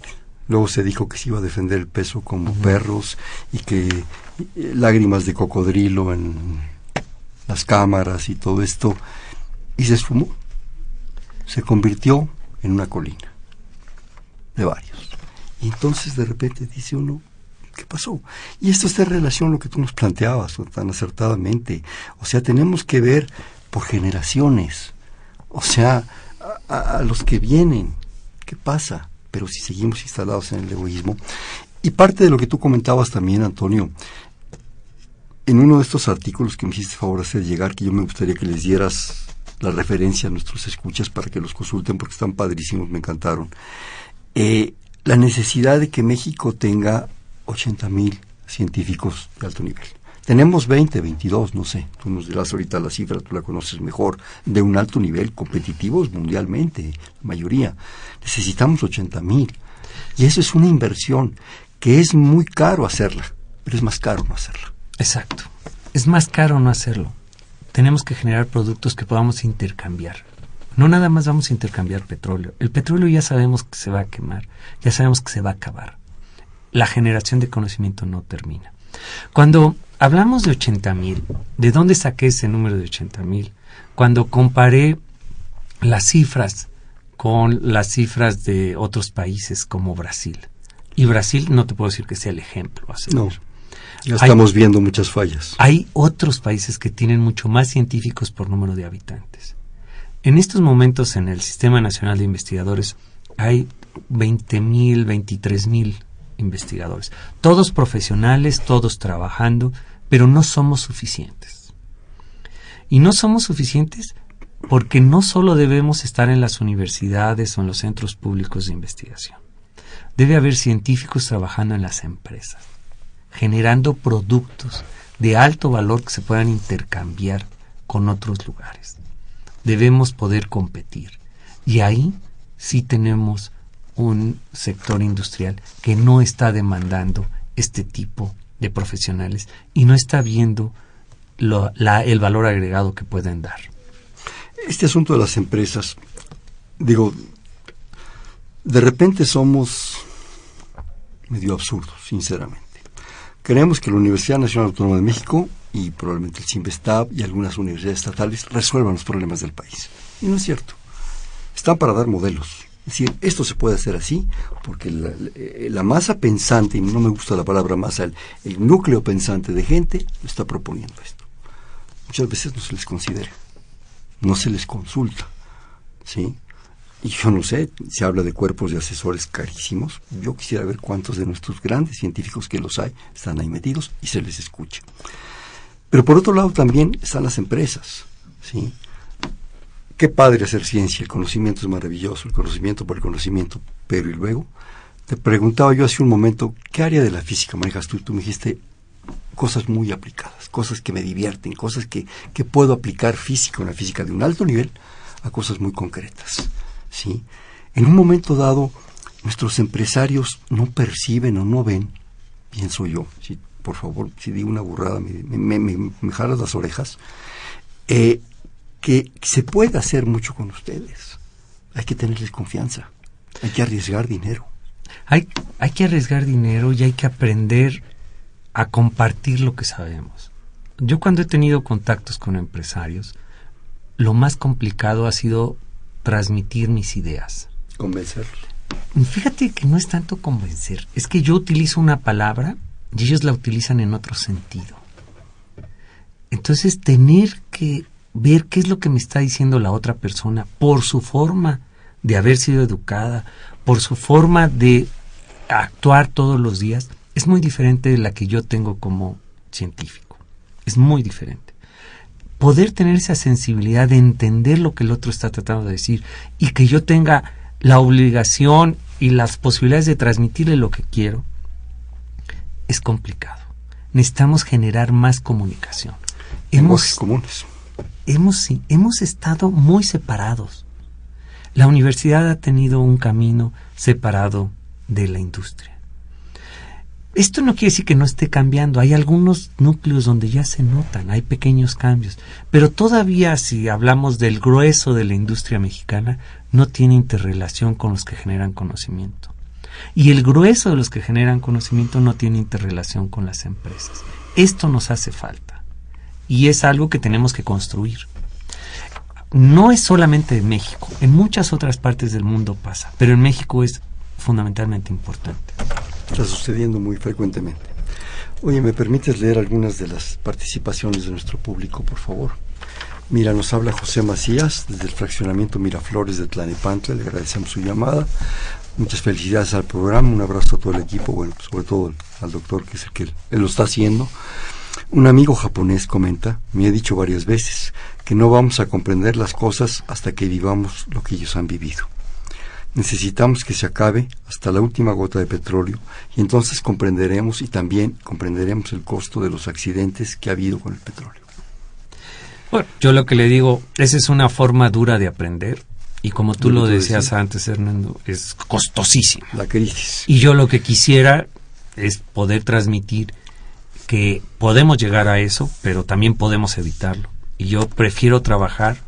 Luego se dijo que se iba a defender el peso como perros y que eh, lágrimas de cocodrilo en las cámaras y todo esto. Y se esfumó. Se convirtió en una colina de varios. Y entonces de repente dice uno, ¿qué pasó? Y esto está en relación a lo que tú nos planteabas tan acertadamente. O sea, tenemos que ver por generaciones. O sea, a, los que vienen. ¿Qué pasa? Pero si seguimos instalados en el egoísmo. Y parte de lo que tú comentabas también, Antonio, en uno de estos artículos que me hiciste favor hacer llegar, que yo me gustaría que les dieras la referencia a nuestros escuchas para que los consulten porque están padrísimos, me encantaron. Eh, la necesidad de que México tenga 80 mil científicos de alto nivel. Tenemos 20, 22, no sé, tú nos dirás ahorita la cifra, tú la conoces mejor, de un alto nivel, competitivos mundialmente, la mayoría. Necesitamos 80 mil. Y eso es una inversión que es muy caro hacerla, pero es más caro no hacerla. Exacto. Es más caro no hacerlo. Tenemos que generar productos que podamos intercambiar. No nada más vamos a intercambiar petróleo. El petróleo ya sabemos que se va a quemar, ya sabemos que se va a acabar. La generación de conocimiento no termina. Cuando hablamos de 80 mil, ¿de dónde saqué ese número de 80 mil? Cuando comparé las cifras con las cifras de otros países como Brasil. Y Brasil no te puedo decir que sea el ejemplo. no, ya estamos viendo muchas fallas. Hay otros países que tienen mucho más científicos por número de habitantes. En estos momentos en el Sistema Nacional de Investigadores hay 20 mil, 23 mil investigadores. Todos profesionales, todos trabajando, pero no somos suficientes. Y no somos suficientes porque no solo debemos estar en las universidades o en los centros públicos de investigación. Debe haber científicos trabajando en las empresas, generando productos de alto valor que se puedan intercambiar con otros lugares. Debemos poder competir. Y ahí sí tenemos un sector industrial que no está demandando este tipo de profesionales y no está viendo el valor agregado que pueden dar. Este asunto de las empresas, digo, de repente somos medio absurdos, sinceramente. Creemos que la Universidad Nacional Autónoma de México y probablemente el CIMBESTAB y algunas universidades estatales resuelvan los problemas del país. Y no es cierto. Están para dar modelos. Es decir, esto se puede hacer así, porque eh, la, masa pensante, y no me gusta la palabra masa, el, núcleo pensante de gente está proponiendo esto. Muchas veces no se les considera, no se les consulta, ¿sí? Y yo no sé, se habla de cuerpos de asesores carísimos. Yo quisiera ver cuántos de nuestros grandes científicos que los hay están ahí metidos y se les escucha. Pero por otro lado también están las empresas, ¿sí? Qué padre hacer ciencia, el conocimiento es maravilloso, el conocimiento por el conocimiento, pero y luego, te preguntaba yo hace un momento, ¿qué área de la física manejas tú? Tú me dijiste cosas muy aplicadas, cosas que me divierten, cosas que, que puedo aplicar física, una física de un alto nivel, a cosas muy concretas, ¿sí? En un momento dado, nuestros empresarios no perciben o no ven, pienso yo, si por favor, si digo una burrada, me, me, me, me jalas las orejas, eh, que se puede hacer mucho con ustedes. Hay que tenerles confianza. Hay que arriesgar dinero. Hay, hay que arriesgar dinero y hay que aprender a compartir lo que sabemos. Yo cuando he tenido contactos con empresarios, lo más complicado ha sido transmitir mis ideas. Convencerlos. Fíjate que no es tanto convencer, es que yo utilizo una palabra y ellos la utilizan en otro sentido. Entonces, tener que ver qué es lo que me está diciendo la otra persona por su forma de haber sido educada, por su forma de actuar todos los días, es muy diferente de la que yo tengo como científico. Es muy diferente. Poder tener esa sensibilidad de entender lo que el otro está tratando de decir y que yo tenga la obligación y las posibilidades de transmitirle lo que quiero, es complicado. Necesitamos generar más comunicación. Hemos, comunes hemos, hemos estado muy separados. La universidad ha tenido un camino separado de la industria. esto no quiere decir que no esté cambiando. Hay algunos núcleos donde ya se notan, hay pequeños cambios. Pero todavía, si hablamos del grueso de la industria mexicana, no tiene interrelación con los que generan conocimiento. Y el grueso de los que generan conocimiento no tiene interrelación con las empresas. Esto nos hace falta. Y es algo que tenemos que construir. No es solamente en México, en muchas otras partes del mundo pasa, pero en México es fundamentalmente importante. Está sucediendo muy frecuentemente. Oye, ¿me permites leer algunas de las participaciones de nuestro público, por favor? Mira, nos habla José Macías desde el fraccionamiento Miraflores de Tlanepantla, le agradecemos su llamada. Muchas felicidades al programa, un abrazo a todo el equipo, bueno, sobre todo al doctor que es el que lo está haciendo. Un amigo japonés comenta, me ha dicho varias veces, que no vamos a comprender las cosas hasta que vivamos lo que ellos han vivido. Necesitamos que se acabe hasta la última gota de petróleo y entonces comprenderemos y también comprenderemos el costo de los accidentes que ha habido con el petróleo. Bueno, yo lo que le digo, esa es una forma dura de aprender y como tú lo decías antes, Hernando, es costosísima. La crisis. Y yo lo que quisiera es poder transmitir que podemos llegar a eso, pero también podemos evitarlo. Y yo prefiero trabajar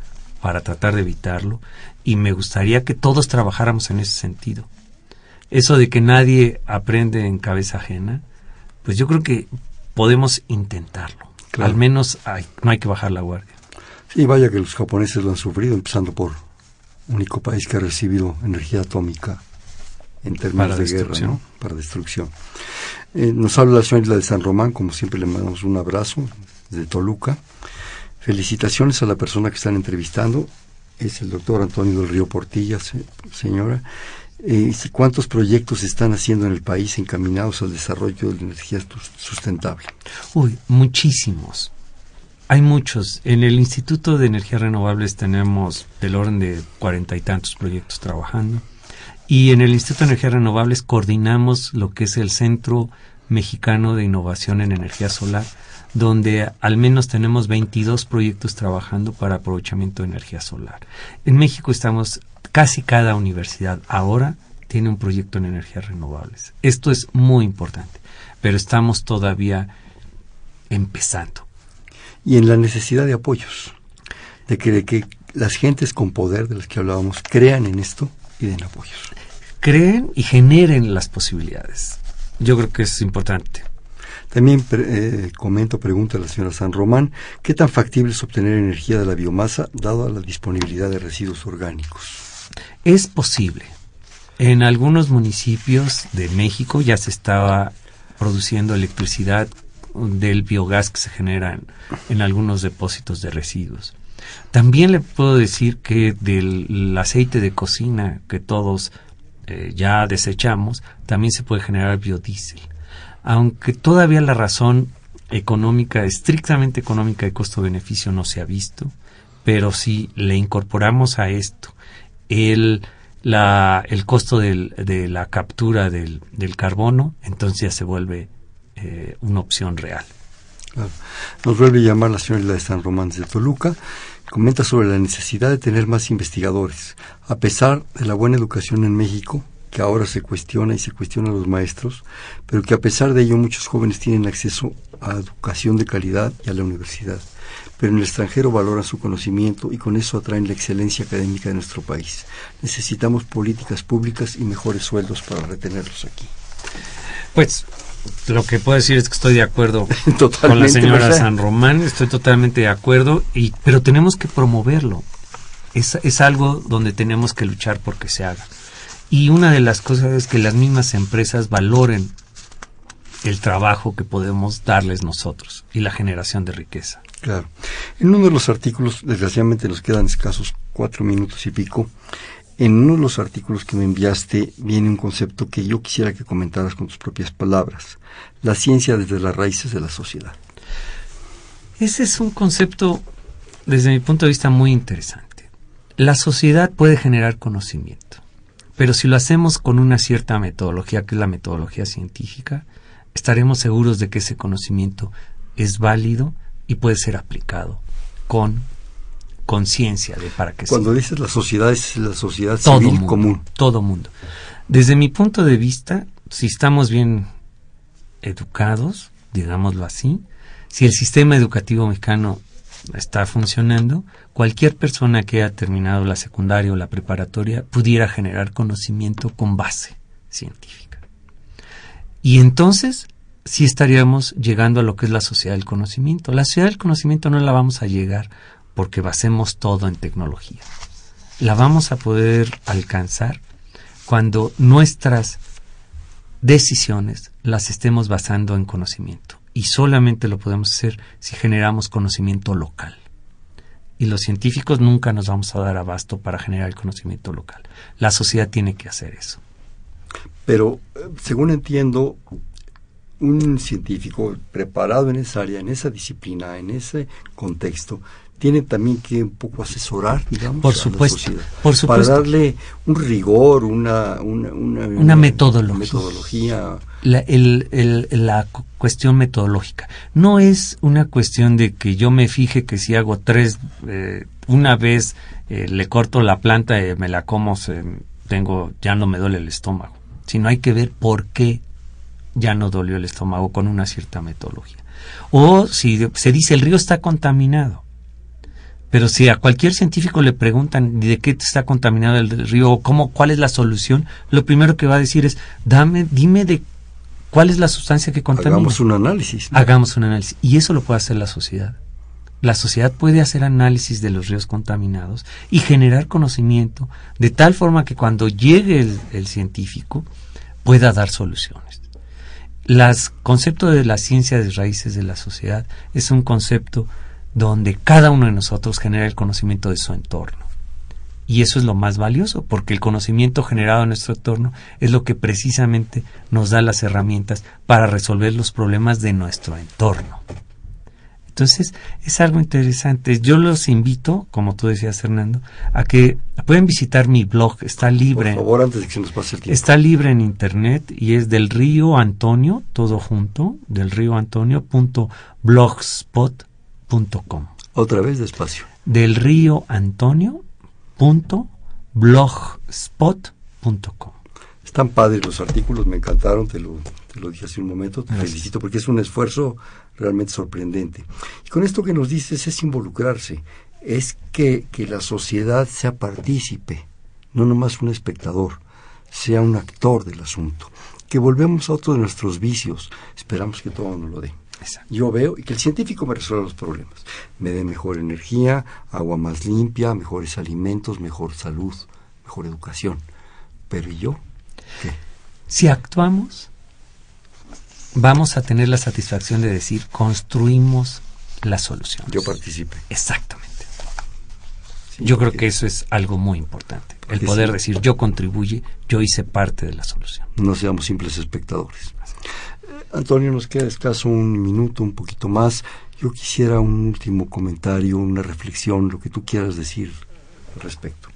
para tratar de evitarlo y me gustaría que todos trabajáramos en ese sentido. Eso de que nadie aprende en cabeza ajena, pues yo creo que podemos intentarlo. Al menos no hay que bajar la guardia. Sí, vaya que los japoneses lo han sufrido, empezando por único país que ha recibido energía atómica en términos de guerra, ¿no? Para destrucción. Eh, nos habla la señora Isla de San Román, como siempre le mandamos un abrazo desde Toluca. Felicitaciones a la persona que están entrevistando es el doctor Antonio del Río Portilla, señora. Eh, ¿Cuántos proyectos están haciendo en el país encaminados al desarrollo de la energía sustentable? Uy, muchísimos. Hay muchos. En el Instituto de Energías Renovables tenemos del orden de cuarenta y tantos proyectos trabajando. Y en el Instituto de Energías Renovables coordinamos lo que es el Centro Mexicano de Innovación en Energía Solar, donde al menos tenemos 22 proyectos trabajando para aprovechamiento de energía solar. En México estamos, casi cada universidad ahora tiene un proyecto en energías renovables. Esto es muy importante, pero estamos todavía empezando. Y en la necesidad de apoyos, de que, de que las gentes con poder de las que hablábamos crean en esto y den apoyos. Creen y generen las posibilidades. Yo creo que es importante. También eh, comento, pregunta a la señora San Román, ¿qué tan factible es obtener energía de la biomasa dado la disponibilidad de residuos orgánicos? Es posible. En algunos municipios de México ya se estaba produciendo electricidad del biogás que se genera en, algunos depósitos de residuos. También le puedo decir que del aceite de cocina que todos eh, ya desechamos, también se puede generar biodiesel aunque todavía la razón económica, estrictamente económica de costo-beneficio no se ha visto, pero si le incorporamos a esto el, la, el costo de la captura del, carbono, entonces ya se vuelve eh, una opción real. Nos vuelve a llamar la señora de San Román de Toluca. Comenta sobre la necesidad de tener más investigadores. A pesar de la buena educación en México, que ahora se cuestiona y se cuestiona a los maestros, pero que a pesar de ello muchos jóvenes tienen acceso a educación de calidad y a la universidad, pero en el extranjero valoran su conocimiento y con eso atraen la excelencia académica de nuestro país. Necesitamos políticas públicas y mejores sueldos para retenerlos aquí. Pues lo que puedo decir es que estoy de acuerdo con la señora San Román, estoy totalmente de acuerdo, y, pero tenemos que promoverlo. Es, es algo donde tenemos que luchar porque se haga. Y una de las cosas es que las mismas empresas valoren el trabajo que podemos darles nosotros y la generación de riqueza. Claro. En uno de los artículos, desgraciadamente nos quedan escasos cuatro minutos y pico, en uno de los artículos que me enviaste viene un concepto que yo quisiera que comentaras con tus propias palabras, la ciencia desde las raíces de la sociedad. Ese es un concepto, desde mi punto de vista, muy interesante. La sociedad puede generar conocimiento pero si lo hacemos con una cierta metodología, que es la metodología científica, estaremos seguros de que ese conocimiento es válido y puede ser aplicado con conciencia de para qué Cuando dices la sociedad es la sociedad civil común. Todo mundo. Desde mi punto de vista, si estamos bien educados, digámoslo así, si el sistema educativo mexicano está funcionando, cualquier persona que haya terminado la secundaria o la preparatoria pudiera generar conocimiento con base científica. Y entonces sí estaríamos llegando a lo que es la sociedad del conocimiento. La sociedad del conocimiento no la vamos a llegar porque basemos todo en tecnología. La vamos a poder alcanzar cuando nuestras decisiones las estemos basando en conocimiento. Y solamente lo podemos hacer si generamos conocimiento local. Y los científicos nunca nos vamos a dar abasto para generar el conocimiento local. La sociedad tiene que hacer eso. Pero, según entiendo, un científico preparado en esa área, en esa disciplina, en ese contexto, tiene también que un poco asesorar, digamos, por a la supuesto, sociedad, por supuesto. para darle un rigor, una una, una, Una metodología. metodología. la, el- el- la cu- cuestión metodológica. No es una cuestión de que yo me fije que si hago tres, eh, una vez eh, le corto la planta y me la como, se- tengo, ya no me duele el estómago. Sino hay que ver por qué ya no dolió el estómago con una cierta metodología. O si se dice el río está contaminado. Pero si a cualquier científico le preguntan de qué está contaminado el río o cómo, cuál es la solución, lo primero que va a decir es, dame, dime de cuál es la sustancia que contamina. Hagamos un análisis. ¿no? Hagamos un análisis. Y eso lo puede hacer la sociedad. La sociedad puede hacer análisis de los ríos contaminados y generar conocimiento de tal forma que cuando llegue el, el científico pueda dar soluciones. El concepto de la ciencia de raíces de la sociedad es un concepto donde cada uno de nosotros genera el conocimiento de su entorno. Y eso es lo más valioso, porque el conocimiento generado en nuestro entorno es lo que precisamente nos da las herramientas para resolver los problemas de nuestro entorno. Entonces, es algo interesante. Yo los invito, como tú decías, Fernando, a que pueden visitar mi blog, está libre. Por favor, antes de que se nos pase el tiempo. Está libre en internet y es del río Antonio, todo junto, del río Otra vez despacio. Del río Antonio.blogspot.com. Están padres los artículos, me encantaron, te lo, te lo dije hace un momento, te Gracias. felicito porque es un esfuerzo realmente sorprendente. Y con esto que nos dices es involucrarse, es que, que la sociedad sea partícipe, no nomás un espectador, sea un actor del asunto. Que volvemos a otro de nuestros vicios, esperamos que todo nos lo dé. Yo veo y que el científico me resuelva los problemas. Me dé mejor energía, agua más limpia, mejores alimentos, mejor salud, mejor educación. Pero ¿y yo? ¿Qué? Si actuamos, vamos a tener la satisfacción de decir, construimos la solución. Yo participé. Exactamente. Sí, Yo creo que eso es algo muy importante. El poder sí. decir, yo contribuye, yo hice parte de la solución. No seamos simples espectadores. Antonio, nos queda escaso un minuto, un poquito más. Yo quisiera un último comentario, una reflexión, lo que tú quieras decir al respecto.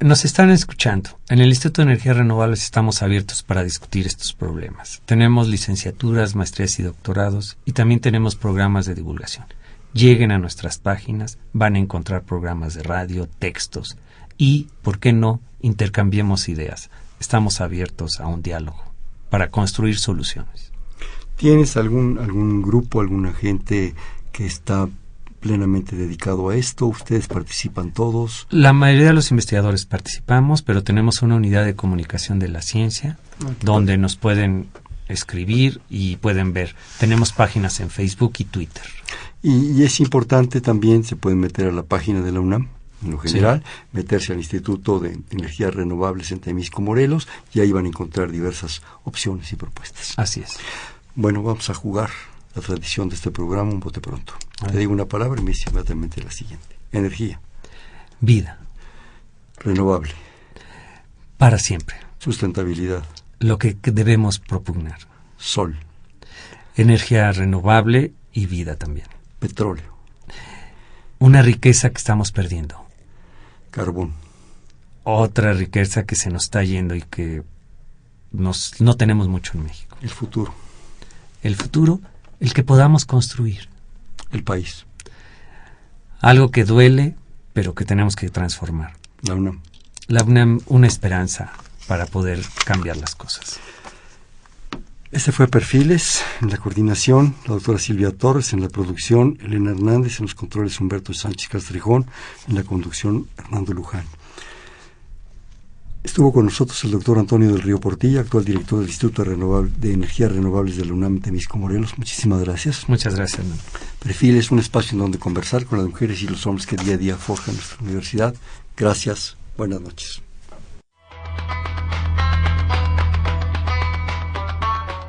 Nos están escuchando. En el Instituto de Energías Renovables estamos abiertos para discutir estos problemas. Tenemos licenciaturas, maestrías y doctorados y también tenemos programas de divulgación. Lleguen a nuestras páginas, van a encontrar programas de radio, textos y, ¿por qué no?, intercambiemos ideas. Estamos abiertos a un diálogo para construir soluciones. ¿Tienes algún, algún grupo, alguna gente que está plenamente dedicado a esto? ¿Ustedes participan todos? La mayoría de los investigadores participamos, pero tenemos una unidad de comunicación de la ciencia donde nos pueden escribir y pueden ver. Tenemos páginas en Facebook y Twitter. Y, y es importante también, se pueden meter a la página de la UNAM, en lo Sí. general, meterse al Instituto de Energías Renovables en Temisco, Morelos, y ahí van a encontrar diversas opciones y propuestas. Así es. Bueno, vamos a jugar la tradición de este programa un bote pronto. A Te digo una palabra y me dice inmediatamente la siguiente. Energía, Vida, renovable, para siempre. sustentabilidad, Lo que debemos propugnar. sol, Energía renovable y vida también. petróleo, Una riqueza que estamos perdiendo. Carbón, Otra riqueza que se nos está yendo y que nos, no tenemos mucho en México. el futuro, El futuro, el que podamos construir. el país, Algo que duele, pero que tenemos que transformar. la UNAM. La UNAM, una esperanza para poder cambiar las cosas. Este fue Perfiles, en la coordinación, la doctora Silvia Torres, en la producción, Elena Hernández, en los controles Humberto Sánchez Castrejón, en la conducción Hernando Luján. Estuvo con nosotros el doctor Antonio del Río Portilla, actual director del Instituto de, de Energías Renovables de la UNAM Temisco Morelos. Muchísimas gracias. Muchas gracias. Perfil es un espacio en donde conversar con las mujeres y los hombres que día a día forjan nuestra universidad. Gracias. Buenas noches.